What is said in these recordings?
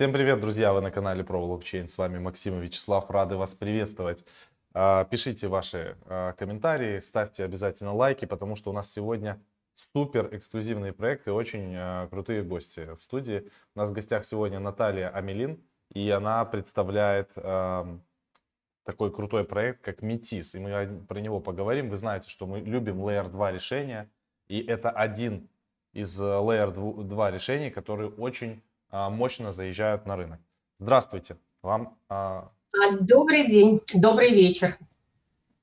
Всем привет, друзья! Вы на канале про блокчейн. С вами Максим и Вячеслав. Рады вас приветствовать. А, пишите ваши а, комментарии, ставьте обязательно лайки, потому что у нас сегодня супер эксклюзивные проекты, очень а, крутые гости в студии. У нас в гостях сегодня Наталья Амелин, и она представляет такой крутой проект, как Метис. И мы про него поговорим. Вы знаете, что мы любим Layer 2 решения, и это один из Layer 2 решений, которые очень мощно заезжают на рынок. Здравствуйте. Вам... А, а, добрый день, добрый вечер.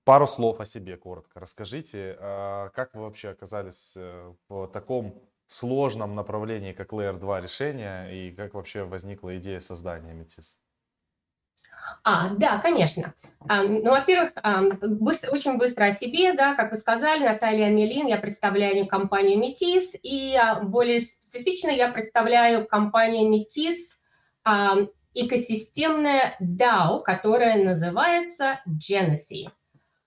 Пару слов о себе коротко. Расскажите, как вы вообще оказались э, в таком сложном направлении, как Layer 2 решения, и как вообще возникла идея создания Метис? А, да, конечно. А, ну, во-первых, а, быстро, очень быстро о себе, да, как вы сказали, Наталья Мелин, я представляю компанию Метис, и а, более специфично я представляю компанию Метис, а, экосистемная DAO, которая называется Genesee.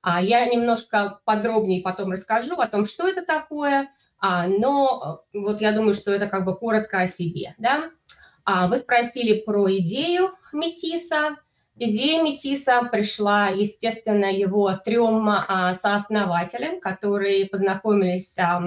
А, я немножко подробнее потом расскажу о том, что это такое, а, но вот я думаю, что это как бы коротко о себе, да. А, вы спросили про идею Метиса, Идея Метиса пришла, естественно, его трем а, сооснователям, которые познакомились а,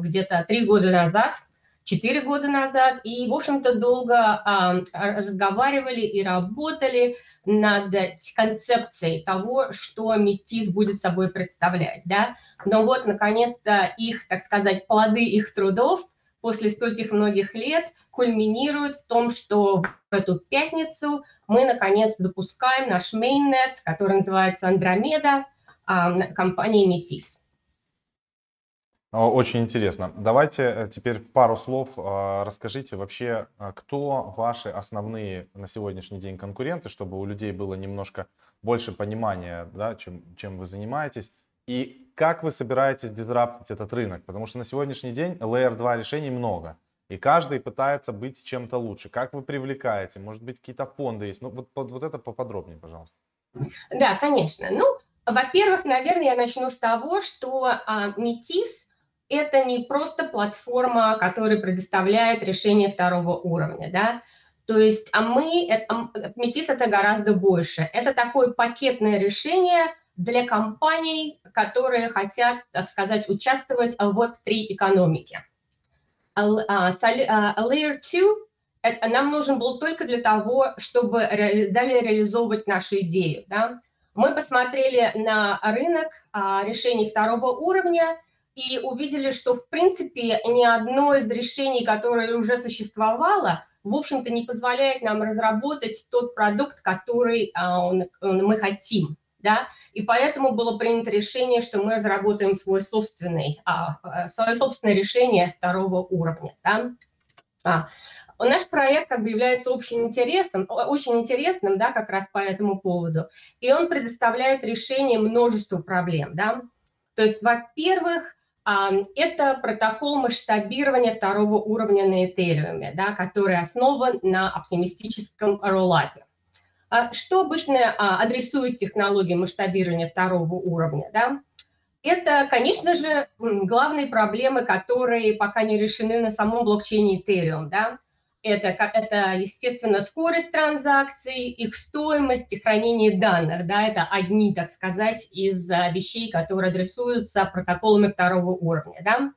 где-то три года назад, четыре года назад, и, в общем-то, долго а, разговаривали и работали над концепцией того, что Метис будет собой представлять. Да? Но вот, наконец-то, их, так сказать, плоды их трудов после стольких многих лет кульминируют в том, что в эту пятницу мы, наконец, допускаем наш mainnet, который называется Андромеда, компании Метис. Очень интересно. Давайте э, теперь пару слов а, расскажите вообще, а, кто ваши основные на сегодняшний день конкуренты, чтобы у людей было немножко больше понимания, да, чем, чем вы занимаетесь, и как вы собираетесь дизраптить этот рынок, потому что на сегодняшний день Layer 2 решений много. И каждый пытается быть чем-то лучше. Как вы привлекаете? Может быть, какие-то фонды есть? Ну, вот, вот, вот это поподробнее, пожалуйста. Да, конечно. Ну, во-первых, наверное, я начну с того, что а, Метис – это не просто платформа, которая предоставляет решение второго уровня, да, то есть а мы, это, Метис – это гораздо больше. Это такое пакетное решение для компаний, которые хотят, так сказать, участвовать в Web3 экономике. А, а, layer 2 нам нужен был только для того, чтобы далее реализовывать нашу идею. Да? Мы посмотрели на рынок а, решений второго уровня и увидели, что, в принципе, ни одно из решений, которое уже существовало, в общем-то, не позволяет нам разработать тот продукт, который мы хотим да, и поэтому было принято решение, что мы разработаем свой собственный, а, а, свое собственное решение второго уровня, да. А, наш проект как бы является общим интересным, очень интересным, да, как раз по этому поводу, и он предоставляет решение множеству проблем, да. То есть, во-первых, а, это протокол масштабирования второго уровня на Ethereum, да, который основан на оптимистическом роллапе. А что обычно а, адресует технология масштабирования второго уровня? Да? Это, конечно же, главные проблемы, которые пока не решены на самом блокчейне Ethereum. Да? Это, это, естественно, скорость транзакций, их стоимость и хранение данных. Да? Это одни, так сказать, из а, вещей, которые адресуются протоколами второго уровня. Да?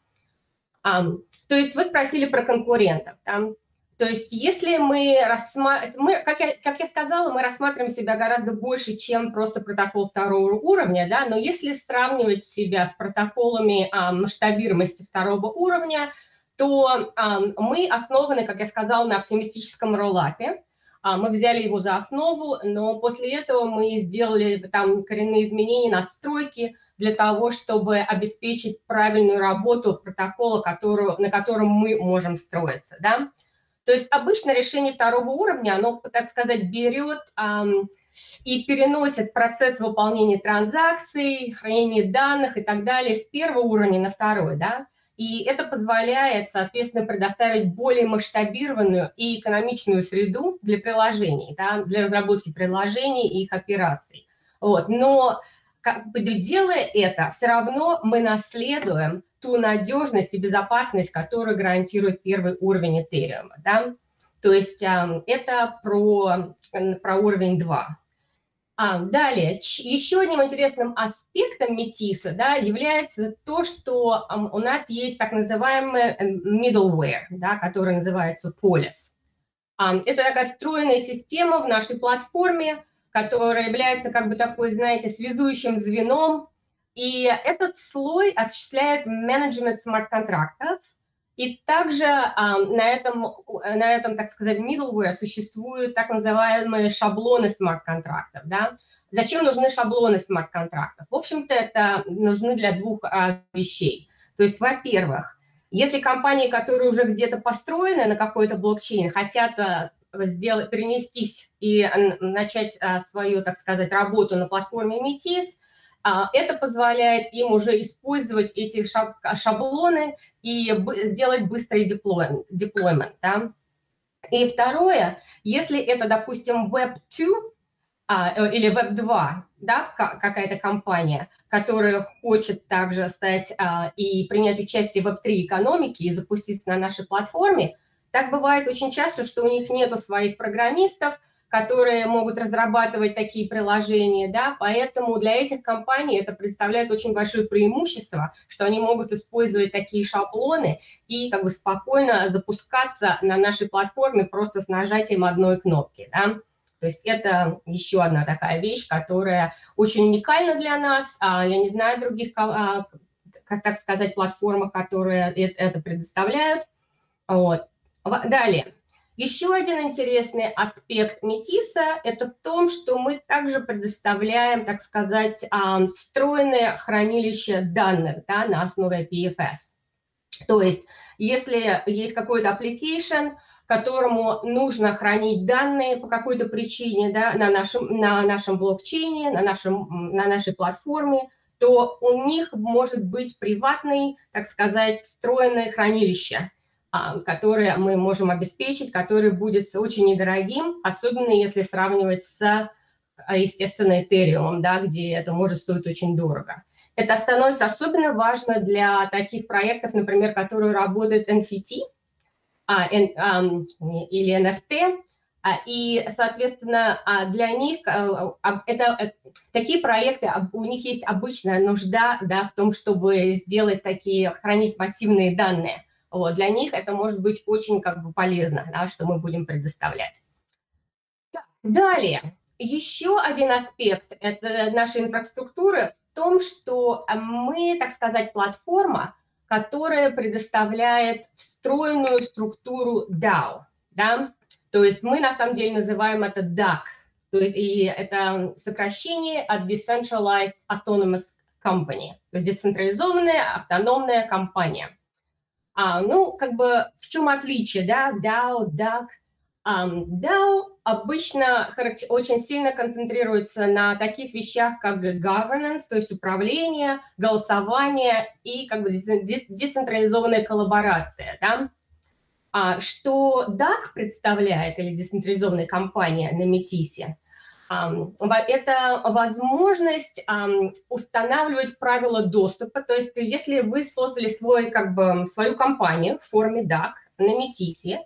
То есть вы спросили про конкурентов. Да? То есть если мы рассматриваем, как я, как я сказала, мы рассматриваем себя гораздо больше, чем просто протокол второго уровня, да, но если сравнивать себя с протоколами а, масштабируемости второго уровня, то а, мы основаны, как я сказала, на оптимистическом роллапе. А, мы взяли его за основу, но после этого мы сделали там коренные изменения, надстройки для того, чтобы обеспечить правильную работу протокола, которую, на котором мы можем строиться, да. То есть обычно решение второго уровня, оно, так сказать, берет эм, и переносит процесс выполнения транзакций, хранения данных и так далее с первого уровня на второй, да, и это позволяет, соответственно, предоставить более масштабированную и экономичную среду для приложений, да, для разработки приложений и их операций. Вот. Но как бы делая это, все равно мы наследуем ту надежность и безопасность, которую гарантирует первый уровень Ethereum. Да? То есть это про, про уровень 2. А, далее, еще одним интересным аспектом метиса да, является то, что у нас есть так называемый middleware, да, который называется Polis. Это такая встроенная система в нашей платформе, которая является как бы такой, знаете, связующим звеном. И этот слой осуществляет менеджмент смарт-контрактов, и также а, на, этом, на этом, так сказать, middleware существуют так называемые шаблоны смарт-контрактов. Да? Зачем нужны шаблоны смарт-контрактов? В общем-то, это нужны для двух а, вещей. То есть, во-первых, если компании, которые уже где-то построены на какой-то блокчейн, хотят а, сделать, перенестись и начать а, свою, так сказать, работу на платформе Metis, а, это позволяет им уже использовать эти шаблоны и сделать быстрый деплоймент. Да? И второе, если это, допустим, Web2 а, э, или Web2, да, какая-то компания, которая хочет также стать а, и принять участие в Web3 экономике и запуститься на нашей платформе, так бывает очень часто, что у них нет своих программистов, которые могут разрабатывать такие приложения, да, поэтому для этих компаний это представляет очень большое преимущество, что они могут использовать такие шаблоны и как бы спокойно запускаться на нашей платформе просто с нажатием одной кнопки, да. То есть это еще одна такая вещь, которая очень уникальна для нас. А я не знаю других, а, как так сказать, платформ, которые это предоставляют. Вот. Далее. Еще один интересный аспект Метиса – это в том, что мы также предоставляем, так сказать, встроенное хранилище данных да, на основе PFS. То есть, если есть какой-то application, которому нужно хранить данные по какой-то причине да, на, нашем, на нашем блокчейне, на, нашем, на нашей платформе, то у них может быть приватный, так сказать, встроенное хранилище – а, которые мы можем обеспечить, который будет очень недорогим, особенно если сравнивать с, а, естественно, Ethereum, да, где это может стоить очень дорого. Это становится особенно важно для таких проектов, например, которые работают NFT а, н, или NFT, и, соответственно, для них это, э, такие проекты, у них есть обычная нужда да, в том, чтобы сделать такие, хранить массивные данные – вот, для них это может быть очень как бы полезно, да, что мы будем предоставлять. Далее, еще один аспект это нашей инфраструктуры в том, что мы, так сказать, платформа, которая предоставляет встроенную структуру DAO. Да? То есть мы на самом деле называем это DAC, то есть и это сокращение от Decentralized Autonomous Company, то есть децентрализованная автономная компания. А, ну, как бы в чем отличие, да, DAO, DAC? Um, DAO обычно очень сильно концентрируется на таких вещах, как governance, то есть управление, голосование и как бы децентрализованная коллаборация, да? А, что DAC представляет, или децентрализованная компания на Метисе – это возможность устанавливать правила доступа. То есть если вы создали свой, как бы, свою компанию в форме DAC на Метисе,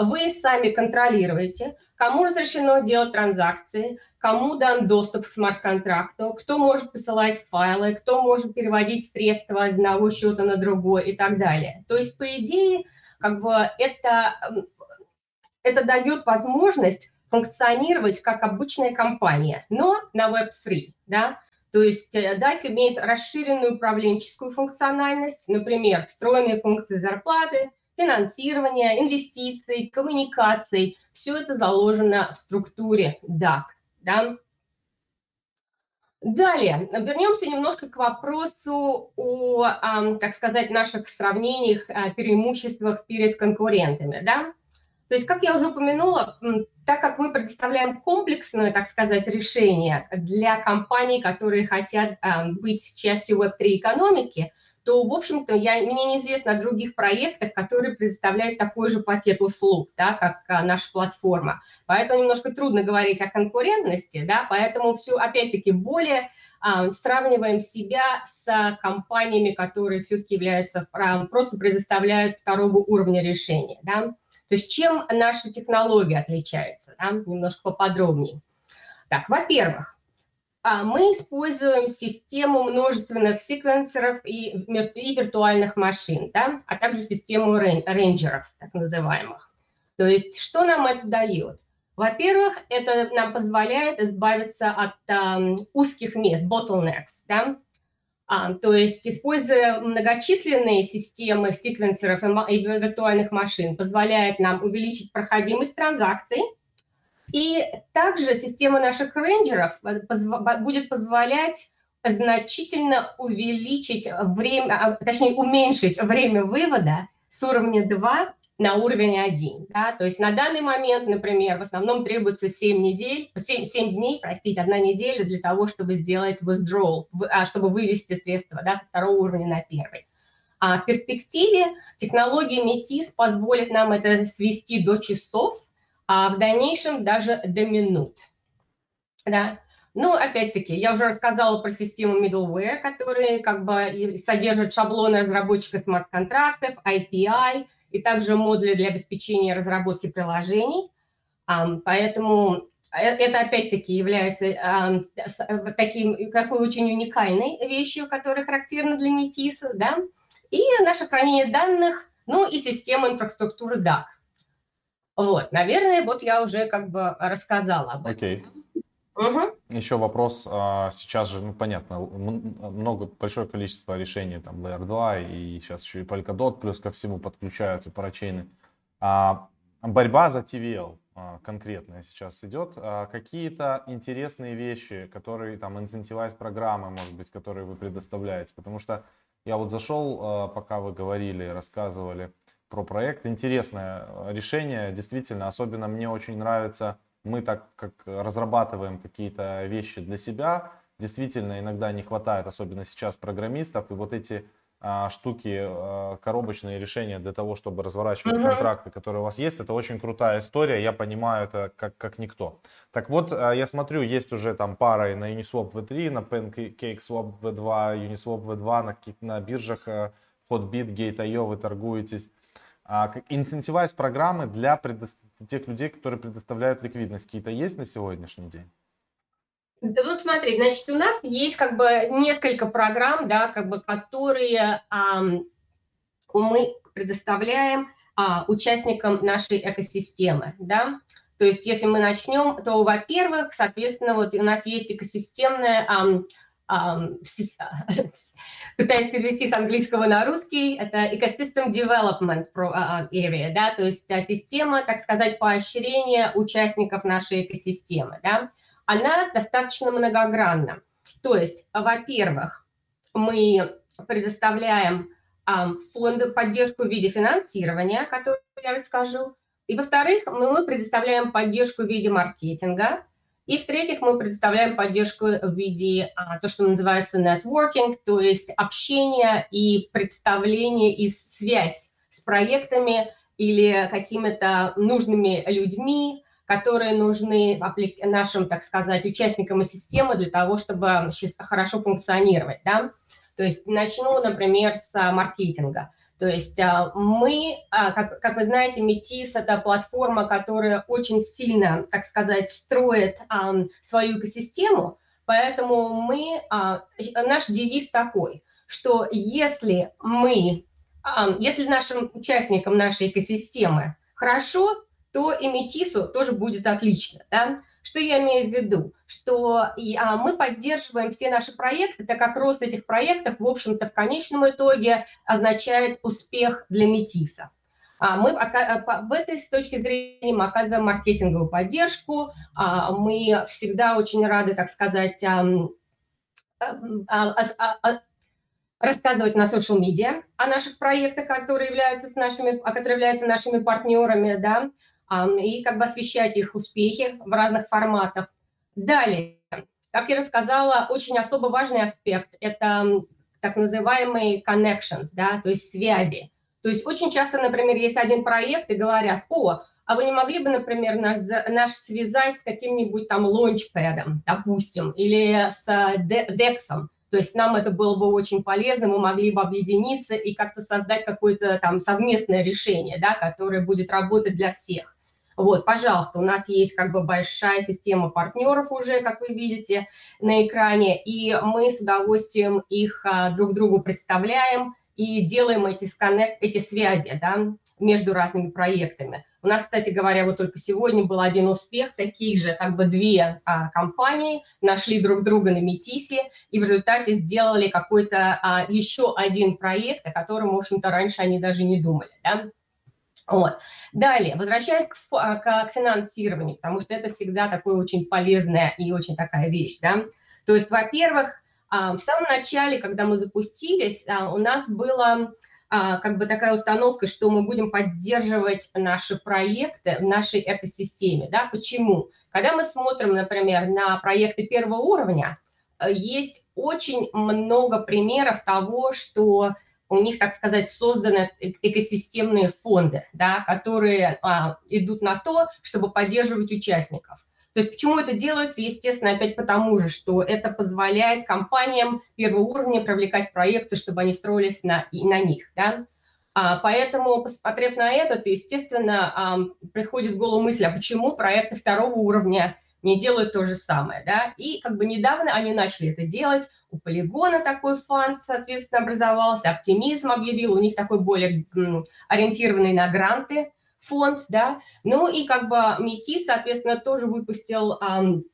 вы сами контролируете, кому разрешено делать транзакции, кому дан доступ к смарт-контракту, кто может посылать файлы, кто может переводить средства из одного счета на другой и так далее. То есть, по идее, как бы это, это дает возможность функционировать как обычная компания, но на Web3, да, то есть DAC э, имеет расширенную управленческую функциональность, например, встроенные функции зарплаты, финансирования, инвестиций, коммуникаций. Все это заложено в структуре DAC. Да? Далее, вернемся немножко к вопросу о, так сказать, наших сравнениях, преимуществах перед конкурентами. Да? То есть, как я уже упомянула, так как мы предоставляем комплексное, так сказать, решение для компаний, которые хотят э, быть частью Web3 экономики, то, в общем-то, я, мне неизвестно о других проектах, которые предоставляют такой же пакет услуг, да, как а, наша платформа. Поэтому немножко трудно говорить о конкурентности, да, поэтому все, опять-таки, более а, сравниваем себя с компаниями, которые все-таки являются, а, просто предоставляют второго уровня решения, да. То есть чем наша технология отличается, да? немножко поподробнее. Так, во-первых, а, мы используем систему множественных секвенсоров и, и виртуальных машин, да? а также систему рейнджеров, так называемых. То есть что нам это дает? Во-первых, это нам позволяет избавиться от um, узких мест, bottlenecks, да? То есть используя многочисленные системы секвенсоров и, виртуальных машин, позволяет нам увеличить проходимость транзакций, и также система наших рейнджеров будет позволять значительно увеличить время, а, точнее уменьшить время вывода с уровня 2 на уровень 1. Да? То есть на данный момент, например, в основном требуется 7 недель, 7, 7 дней, простите, одна неделя для того, чтобы сделать withdrawal, а, чтобы вывести средства да, со второго уровня на первый. А в перспективе технология Metis позволит нам это свести до часов, а в дальнейшем даже до минут. Да? Ну, опять-таки, я уже рассказала про систему middleware, которые как бы содержат шаблоны разработчика смарт-контрактов, API и также модули для обеспечения разработки приложений. Поэтому э, это опять-таки является таким, какой очень уникальной вещью, которая характерна для Metis, да, и наше хранение данных, ну и система инфраструктуры DAC. Вот, наверное, вот я уже как бы рассказала об этом. Окей. Угу. Еще вопрос. А, сейчас же, ну, понятно, много, большое количество решений, там, Layer 2 и сейчас еще и Polkadot, плюс ко всему подключаются парачейны. А, борьба за TVL а, конкретная сейчас идет. Какие-то интересные вещи, которые, там, incentivize программы, может быть, которые вы предоставляете? Потому что я вот зашел, пока вы говорили, рассказывали, про проект. Интересное решение, действительно, особенно мне очень нравится, мы так как разрабатываем какие-то вещи для себя, действительно иногда не хватает, особенно сейчас программистов, и вот эти а, штуки, а, коробочные решения для того, чтобы разворачивать mm-hmm. контракты, которые у вас есть, это очень крутая история, я понимаю это как, как никто. Так вот, а, я смотрю, есть уже там пара на Uniswap V3, на PancakeSwap V2, Uniswap V2, на, на биржах Hotbit, Gate.io вы торгуетесь. А инцентивайз программы для тех людей, которые предоставляют ликвидность, какие-то есть на сегодняшний день? Да вот смотри, значит, у нас есть как бы несколько программ, да, как бы, которые а, мы предоставляем а, участникам нашей экосистемы, да. То есть, если мы начнем, то, во-первых, соответственно, вот у нас есть экосистемная а, пытаюсь перевести с английского на русский, это Ecosystem Development а, а, Area, да, то есть система, так сказать, поощрения участников нашей экосистемы, да, она достаточно многогранна. То есть, во-первых, мы предоставляем фонды поддержку в виде финансирования, который я расскажу, и, во-вторых, мы предоставляем поддержку в виде маркетинга, и в-третьих, мы представляем поддержку в виде а, то, что называется networking, то есть общение и представление и связь с проектами или какими-то нужными людьми, которые нужны нашим, так сказать, участникам системы для того, чтобы хорошо функционировать. Да? То есть начну, например, с маркетинга. То есть а, мы, а, как, как вы знаете, Метис – это платформа, которая очень сильно, так сказать, строит свою экосистему, поэтому мы, а, наш девиз такой, что если мы, если нашим участникам нашей экосистемы хорошо, то и Метису тоже будет отлично. Да? Что я имею в виду? Что а, мы поддерживаем все наши проекты, так как рост этих проектов, в общем-то, в конечном итоге означает успех для Метиса. А мы в этой с точки зрения мы оказываем маркетинговую поддержку, а, мы всегда очень рады, так сказать, рассказывать на social медиа о наших проектах, которые являются нашими, которые являются нашими партнерами, да, и как бы освещать их успехи в разных форматах. Далее, как я рассказала, очень особо важный аспект – это так называемые connections, да, то есть связи. То есть очень часто, например, есть один проект и говорят, о, а вы не могли бы, например, наш, наш связать с каким-нибудь там лончпэдом, допустим, или с DEX, То есть нам это было бы очень полезно, мы могли бы объединиться и как-то создать какое-то там совместное решение, да, которое будет работать для всех. Вот, пожалуйста, у нас есть как бы большая система партнеров уже, как вы видите на экране, и мы с удовольствием их а, друг другу представляем и делаем эти, сконнект, эти связи да, между разными проектами. У нас, кстати говоря, вот только сегодня был один успех, такие же как бы две а, компании нашли друг друга на Метисе и в результате сделали какой-то а, еще один проект, о котором, в общем-то, раньше они даже не думали. Да? Вот. Далее, возвращаясь к, а, к, к финансированию, потому что это всегда такое очень полезная и очень такая вещь, да. То есть, во-первых, а, в самом начале, когда мы запустились, а, у нас была как бы такая установка, что мы будем поддерживать наши проекты в нашей экосистеме, да. Почему? Когда мы смотрим, например, на проекты первого уровня, есть очень много примеров того, что у них, так сказать, созданы экосистемные фонды, да, которые а, идут на то, чтобы поддерживать участников. То есть почему это делается? Естественно, опять потому же, что это позволяет компаниям первого уровня привлекать проекты, чтобы они строились на, и на них. Да? А, поэтому, посмотрев на это, то, естественно, а, приходит в голову мысль, а почему проекты второго уровня не делают то же самое, да, и как бы недавно они начали это делать, у Полигона такой фонд, соответственно, образовался, Оптимизм объявил, у них такой более ориентированный на гранты фонд, да, ну и как бы МИТИ, соответственно, тоже выпустил эм,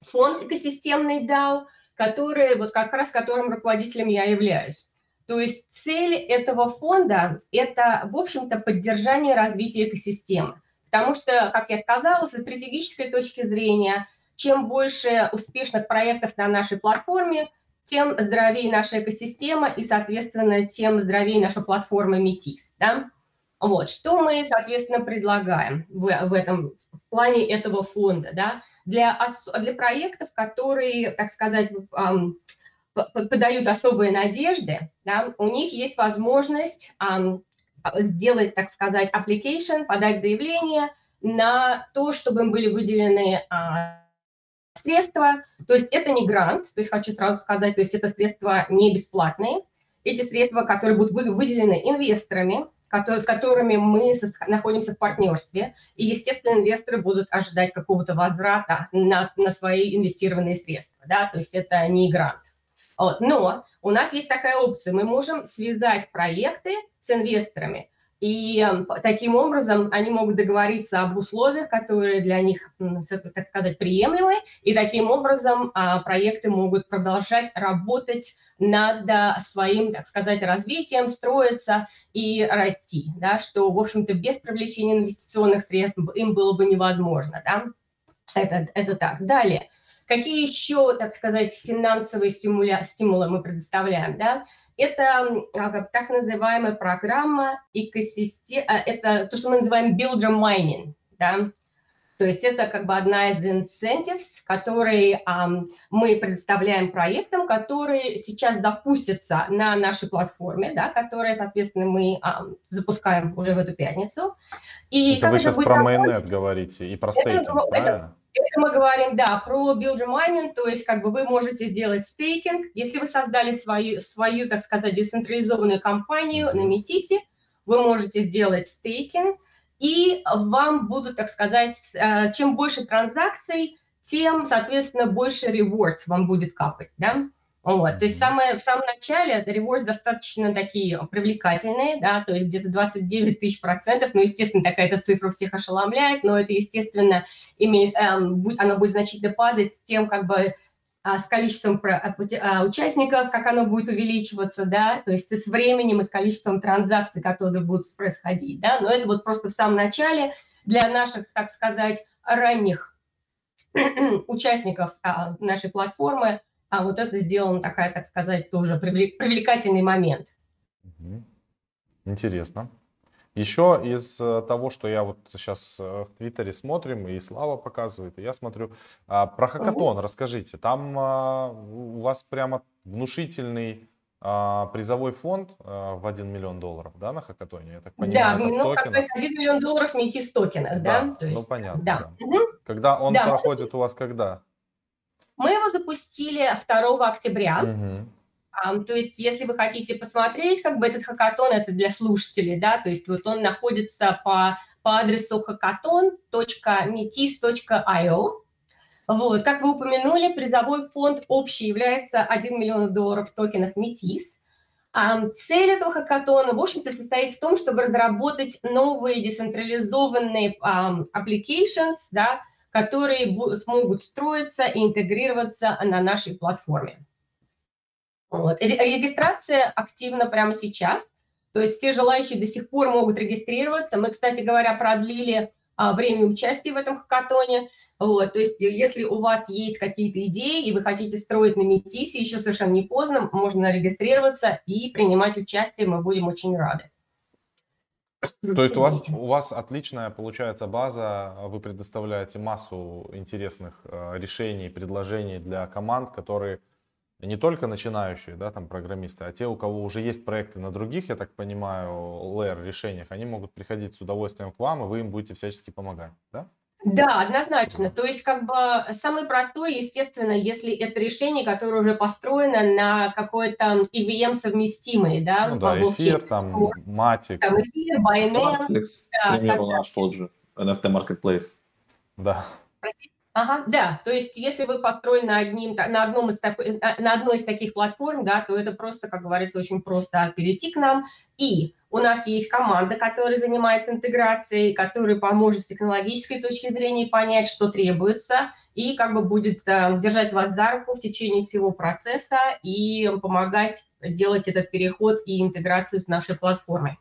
фонд экосистемный DAO, который, вот как раз которым руководителем я являюсь. То есть цель этого фонда – это, в общем-то, поддержание развития экосистемы. Потому что, как я сказала, со стратегической точки зрения, чем больше успешных проектов на нашей платформе, тем здоровее наша экосистема и, соответственно, тем здоровее наша платформа Metis. Да? Вот, что мы, соответственно, предлагаем в, в этом в плане этого фонда, да, для, для проектов, которые, так сказать, подают особые надежды, да, у них есть возможность сделать, так сказать, application, подать заявление на то, чтобы им были выделены а, средства. То есть это не грант, то есть хочу сразу сказать, то есть это средства не бесплатные. Эти средства, которые будут выделены инвесторами, которые, с которыми мы находимся в партнерстве. И, естественно, инвесторы будут ожидать какого-то возврата на, на свои инвестированные средства. Да? То есть это не грант. Вот. Но у нас есть такая опция. Мы можем связать проекты с инвесторами. И эм, таким образом они могут договориться об условиях, которые для них, так сказать, приемлемы, и таким образом а, проекты могут продолжать работать над а, своим, так сказать, развитием, строиться и расти, да, что, в общем-то, без привлечения инвестиционных средств им было бы невозможно. Да? Это, это так. Далее. Какие еще, так сказать, финансовые стимуля, стимулы мы предоставляем? Да? Это так называемая программа экосистем, а, это то, что мы называем builder mining, да, то есть это как бы одна из incentives, которые um, мы предоставляем проектам, которые сейчас запустятся на нашей платформе, да, которые, соответственно, мы um, запускаем уже в эту пятницу. И это вы сейчас про mainnet говорите и про стейкинг, это, правильно? Это мы говорим, да, про mining, то есть как бы вы можете сделать стейкинг. Если вы создали свою, свою так сказать, децентрализованную компанию на Метисе, вы можете сделать стейкинг, и вам будут, так сказать, э, чем больше транзакций, тем, соответственно, больше rewards вам будет капать, да. Вот, то есть самое, в самом начале rewards достаточно такие привлекательные, да, то есть где-то 29 тысяч процентов, ну, естественно, такая-то цифра всех ошеломляет, но это, естественно, имеет, эм, оно будет значительно падать с тем, как бы, а, с количеством а, а, участников, как оно будет увеличиваться, да, то есть и с временем, и с количеством транзакций, которые будут происходить, да, но это вот просто в самом начале для наших, так сказать, ранних участников нашей платформы – а вот это сделано такая, так сказать, тоже привлекательный момент. Интересно. Еще из э, того, что я вот сейчас э, в Твиттере смотрим, и Слава показывает, и я смотрю, а, про хакатон расскажите. Там а, у вас прямо внушительный а, призовой фонд в 1 миллион долларов, да, на хакатоне, я так понимаю? Да, ну, как 1 миллион долларов не в токенах, да? да? То ну, есть, ну, понятно. Да. да. Когда он да, проходит у вас когда? Мы его запустили 2 октября. Угу. То есть, если вы хотите посмотреть, как бы этот хакатон, это для слушателей, да, то есть вот он находится по, по адресу hackathon.metis.io. Вот, как вы упомянули, призовой фонд общий является 1 миллион долларов в токенах Metis. Цель этого хакатона, в общем-то, состоит в том, чтобы разработать новые децентрализованные applications, да, которые смогут строиться и интегрироваться на нашей платформе. Вот. Регистрация активна прямо сейчас, то есть все желающие до сих пор могут регистрироваться. Мы, кстати говоря, продлили а, время участия в этом хакатоне. Вот, то есть если у вас есть какие-то идеи, и вы хотите строить на Метисе, еще совершенно не поздно, можно регистрироваться и принимать участие, мы будем очень рады. То есть у вас, у вас отличная получается база, вы предоставляете массу интересных э, решений, предложений для команд, которые не только начинающие, да, там программисты, а те, у кого уже есть проекты на других, я так понимаю, layer решениях, они могут приходить с удовольствием к вам, и вы им будете всячески помогать, да? Да, однозначно. То есть, как бы самый простой, естественно, если это решение, которое уже построено на какой-то EVM совместимый, да, ну, да, эфир, там, матик. Там эфир, Binance. Netflix, да, к примеру, наш тот же NFT Marketplace. Да. Простите? Ага, да, то есть если вы построены одним, на, одном из такой, на одной из таких платформ, да, то это просто, как говорится, очень просто перейти к нам. И у нас есть команда, которая занимается интеграцией, которая поможет с технологической точки зрения понять, что требуется, и как бы будет э, держать вас за руку в течение всего процесса и помогать делать этот переход и интеграцию с нашей платформой.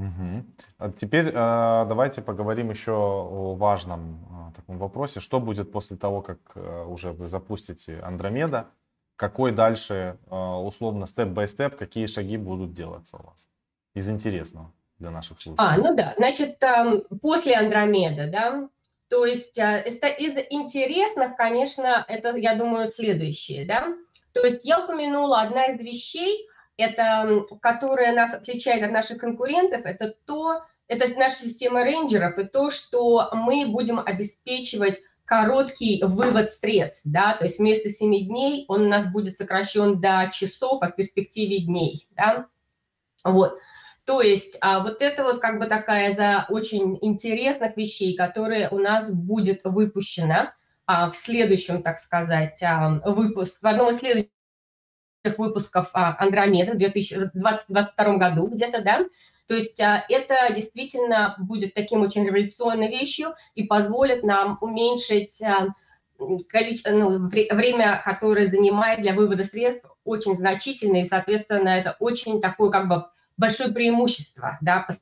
Угу. теперь э, давайте поговорим еще о важном э, таком вопросе. Что будет после того, как э, уже вы запустите Андромеда? Какой дальше, э, условно, степ-бай-степ, какие шаги будут делаться у вас? Из интересного для наших слушателей. А, ну да, значит, после Андромеда, да, то есть э, из интересных, конечно, это, я думаю, следующее, да. То есть я упомянула одна из вещей, это, которое нас отличает от наших конкурентов, это то, это наша система рейнджеров и то, что мы будем обеспечивать короткий вывод средств, да, то есть вместо 7 дней он у нас будет сокращен до часов, в перспективе дней, да, вот. То есть а вот это вот как бы такая за очень интересных вещей, которые у нас будет выпущена а, в следующем, так сказать, а, выпуск, в одном из следующих выпусков а, Андромеда в 2022 году где-то, да, то есть а, это действительно будет таким очень революционной вещью и позволит нам уменьшить а, ну, время, которое занимает для вывода средств, очень значительно, и, соответственно, это очень такое как бы большое преимущество, да, по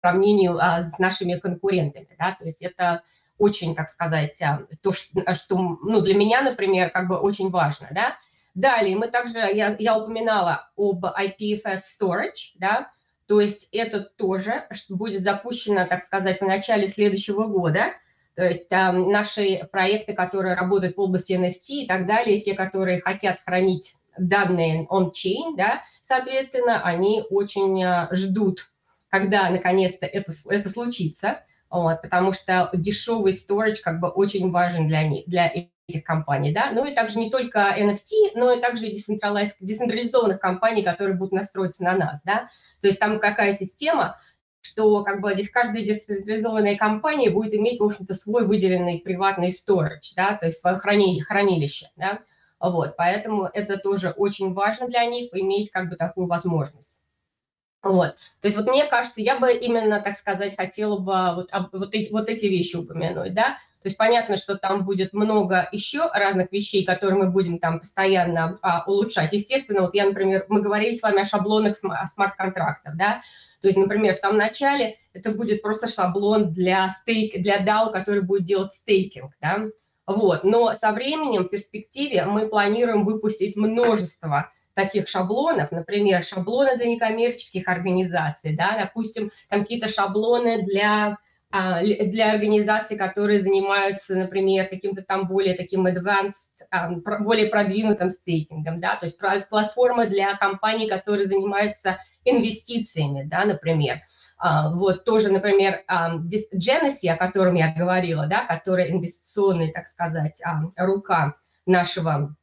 сравнению а, с нашими конкурентами, да, то есть это очень, так сказать, то, что ну, для меня, например, как бы очень важно, да, Далее мы также, я, я упоминала об IPFS Storage, да, то есть это тоже будет запущено, так сказать, в начале следующего года. То есть э, наши проекты, которые работают в области NFT и так далее, те, которые хотят сохранить данные on-chain, да, соответственно, они очень э, ждут, когда наконец-то это, это случится, вот, потому что дешевый storage как бы очень важен для них, для этих компаний, да, ну и также не только NFT, но и также децентрализованных компаний, которые будут настроиться на нас, да, то есть там какая система, что как бы здесь каждая децентрализованная компания будет иметь, в общем-то, свой выделенный приватный storage, да, то есть свое хранилище, хранилище, да, вот, поэтому это тоже очень важно для них, иметь как бы такую возможность. Вот. То есть вот мне кажется, я бы именно, так сказать, хотела бы вот, вот, эти, вот эти вещи упомянуть, да, то есть понятно, что там будет много еще разных вещей, которые мы будем там постоянно а, улучшать. Естественно, вот я, например, мы говорили с вами о шаблонах смарт-контрактов, да, то есть, например, в самом начале это будет просто шаблон для стейк, для DAO, который будет делать стейкинг, да, вот. Но со временем, в перспективе, мы планируем выпустить множество таких шаблонов, например, шаблоны для некоммерческих организаций, да, допустим, там какие-то шаблоны для для организаций, которые занимаются, например, каким-то там более таким advanced, а, более продвинутым стейкингом, да, то есть платформа для компаний, которые занимаются инвестициями, да, например. А, вот тоже, например, Genesis, о котором я говорила, да, которая инвестиционная, так сказать, рука нашего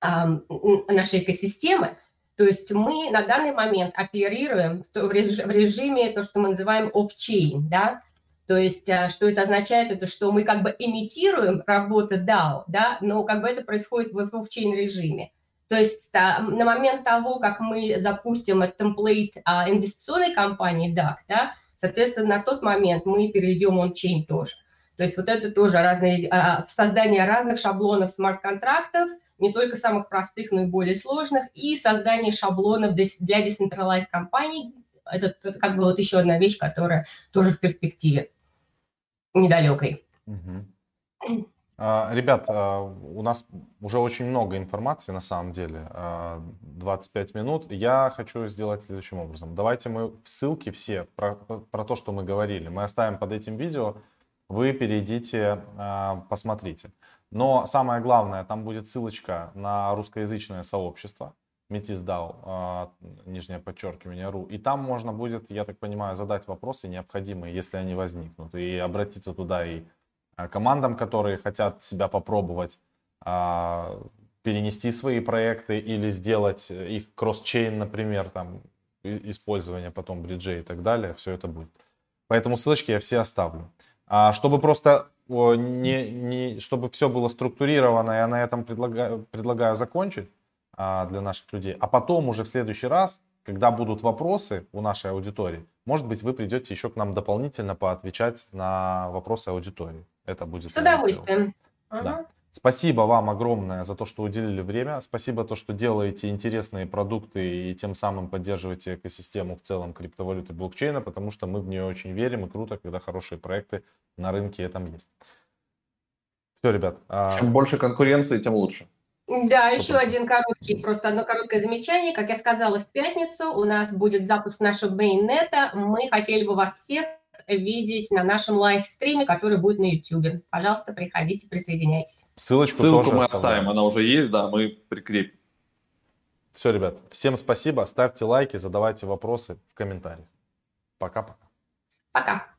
нашей экосистемы. То есть мы на данный момент оперируем в режиме то, что мы называем off-chain, да, то есть а, что это означает, это что мы как бы имитируем работу DAO, да, но как бы это происходит в off-chain режиме. То есть а, на момент того, как мы запустим этот темплейт а, инвестиционной компании DAC, да, соответственно, на тот момент мы перейдем он-chain тоже. То есть вот это тоже разные, создание разных шаблонов смарт-контрактов – не только самых простых, но и более сложных, и создание шаблонов для децентрализованных компаний. Это, это как бы вот еще одна вещь, которая тоже в перспективе недалекой. Угу. Ребят, а, у нас уже очень много информации на самом деле, 25 а, минут. Я хочу сделать следующим образом. Давайте мы ссылки все про, про то, что мы говорили, мы оставим под этим видео. Вы перейдите, посмотрите. Но самое главное, там будет ссылочка на русскоязычное сообщество Метиздау, а, нижнее подчеркивание, ру. И там можно будет, я так понимаю, задать вопросы необходимые, если они возникнут. И обратиться туда и а, командам, которые хотят себя попробовать, а, перенести свои проекты или сделать их кросс-чейн, например, там, использование потом бриджей и так далее, все это будет. Поэтому ссылочки я все оставлю. Чтобы просто не, не, чтобы все было структурировано, я на этом предлагаю, предлагаю закончить а, для наших людей. А потом уже в следующий раз, когда будут вопросы у нашей аудитории, может быть, вы придете еще к нам дополнительно поотвечать на вопросы аудитории. Это будет... С удовольствием. Да. Спасибо вам огромное за то, что уделили время. Спасибо то, что делаете интересные продукты и тем самым поддерживаете экосистему в целом криптовалюты блокчейна, потому что мы в нее очень верим и круто, когда хорошие проекты на рынке этом есть. Все, ребят. А Чем больше конкуренции, тем лучше. Да, 100%. еще один короткий, просто одно короткое замечание. Как я сказала, в пятницу у нас будет запуск нашего mainnet а. Мы хотели бы вас всех видеть на нашем live-stream е, который будет на YouTube. Пожалуйста, приходите, присоединяйтесь. Ссылочку, Ссылку мы оставим, она уже есть, да, мы прикрепим. Все, ребят, всем спасибо, ставьте лайки, задавайте вопросы в комментариях. Пока-пока. Пока. -пока. Пока.